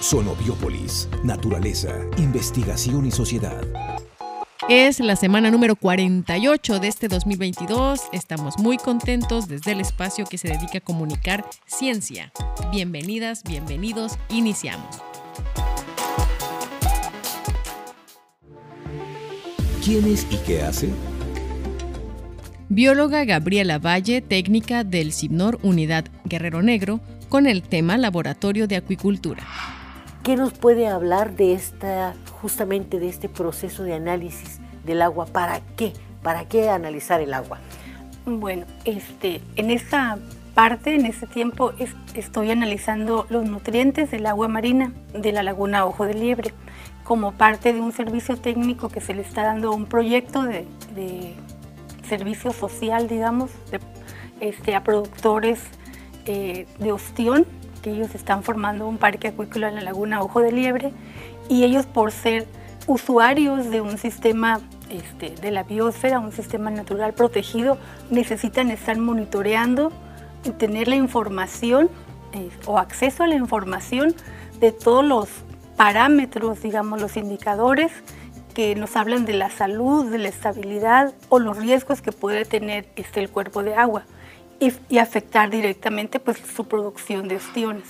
Sonobiópolis, naturaleza, investigación y sociedad. Es la semana número 48 de este 2022. Estamos muy contentos desde el espacio que se dedica a comunicar ciencia. Bienvenidas, bienvenidos, iniciamos. ¿Quién es y qué hace? Bióloga Gabriela Valle, técnica del CIBNOR Unidad Guerrero Negro, con el tema Laboratorio de Acuicultura. ¿Qué nos puede hablar de esta, justamente de este proceso de análisis del agua? ¿Para qué? ¿Para qué analizar el agua? Bueno, este, en esta parte, en este tiempo, estoy analizando los nutrientes del agua marina de la laguna Ojo de Liebre como parte de un servicio técnico que se le está dando a un proyecto de, servicio social, digamos, este, a productores eh, de ostión, que ellos están formando un parque acuícola en la laguna Ojo de Liebre, y ellos por ser usuarios de un sistema este, de la biosfera, un sistema natural protegido, necesitan estar monitoreando y tener la información eh, o acceso a la información de todos los parámetros, digamos, los indicadores que nos hablan de la salud, de la estabilidad o los riesgos que puede tener este, el cuerpo de agua y, afectar directamente pues, su producción de ostiones.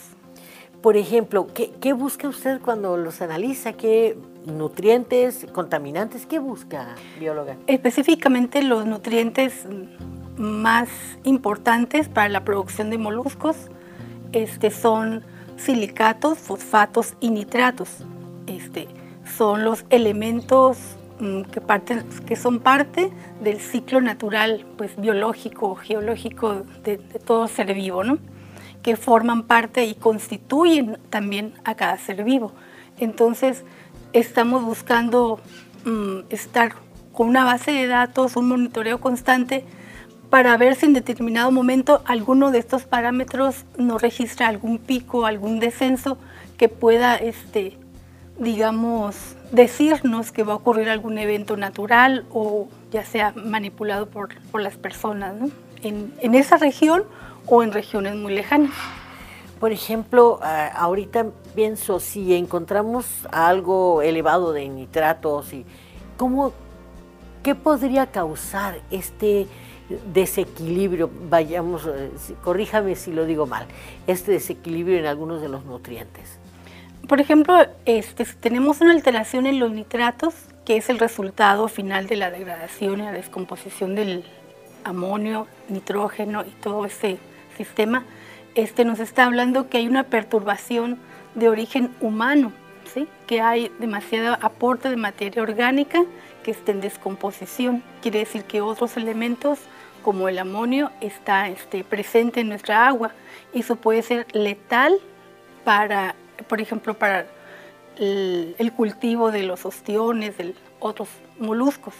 Por ejemplo, ¿qué, busca usted cuando los analiza? ¿Qué nutrientes, contaminantes? ¿Qué busca, bióloga? Específicamente los nutrientes más importantes para la producción de moluscos este, son silicatos, fosfatos y nitratos. Este, son los elementos mm, que, que son parte del ciclo natural, pues biológico, geológico de, todo ser vivo, ¿no? que forman parte y constituyen también a cada ser vivo. Entonces, estamos buscando mm, estar con una base de datos, un monitoreo constante para ver si en determinado momento alguno de estos parámetros no registra algún pico, algún descenso que pueda, este, digamos, decirnos que va a ocurrir algún evento natural o ya sea manipulado por, las personas en, en, esa región o en regiones muy lejanas. Por ejemplo, ahorita pienso, si encontramos algo elevado de nitratos, y, ¿cómo, ¿qué podría causar este desequilibrio, vayamos, eh, corríjame si lo digo mal, este desequilibrio en algunos de los nutrientes? Por ejemplo, este, tenemos una alteración en los nitratos, que es el resultado final de la degradación y la descomposición del amonio, nitrógeno y todo ese sistema. Este, nos está hablando que hay una perturbación de origen humano, ¿sí? que hay demasiado aporte de materia orgánica que está en descomposición. Quiere decir que otros elementos como el amonio está este, presente en nuestra agua. Eso puede ser letal para, por ejemplo, para el, cultivo de los ostiones, de otros moluscos.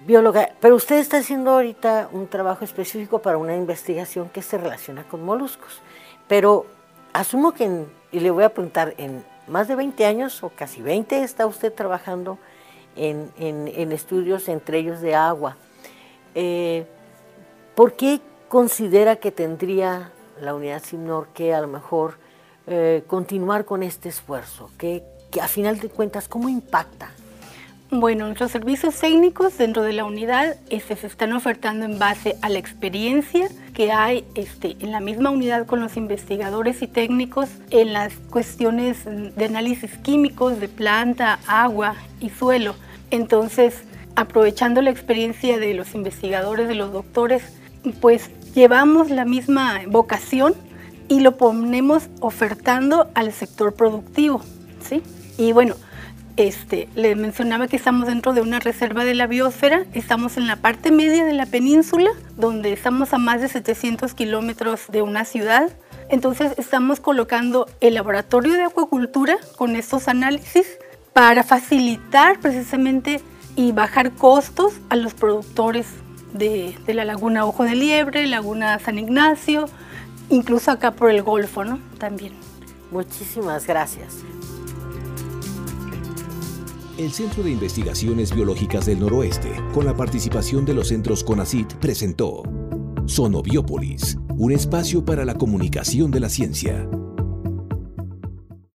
Bióloga, pero usted está haciendo ahorita un trabajo específico para una investigación que se relaciona con moluscos. Pero asumo que, y le voy a preguntar, en más de 20 años o casi 20 está usted trabajando en, estudios, entre ellos de agua. Eh, ¿Por qué considera que tendría la unidad SIMNOR que a lo mejor eh, continuar con este esfuerzo? Que, a final de cuentas, ¿cómo impacta? Bueno, nuestros servicios técnicos dentro de la unidad este, se están ofertando en base a la experiencia que hay este, en la misma unidad con los investigadores y técnicos en las cuestiones de análisis químicos de planta, agua y suelo. Entonces, aprovechando la experiencia de los investigadores, de los doctores, pues llevamos la misma vocación y lo ponemos ofertando al sector productivo, ¿sí? Y bueno, este, le mencionaba que estamos dentro de una reserva de la biosfera, estamos en la parte media de la península, donde estamos a más de 700 kilómetros de una ciudad. Entonces estamos colocando el laboratorio de acuacultura con estos análisis para facilitar precisamente y bajar costos a los productores de, la laguna Ojo de Liebre, laguna San Ignacio, incluso acá por el Golfo, ¿no? También. Muchísimas gracias. El Centro de Investigaciones Biológicas del Noroeste, con la participación de los centros CONACIT, presentó Sonobiópolis, un espacio para la comunicación de la ciencia.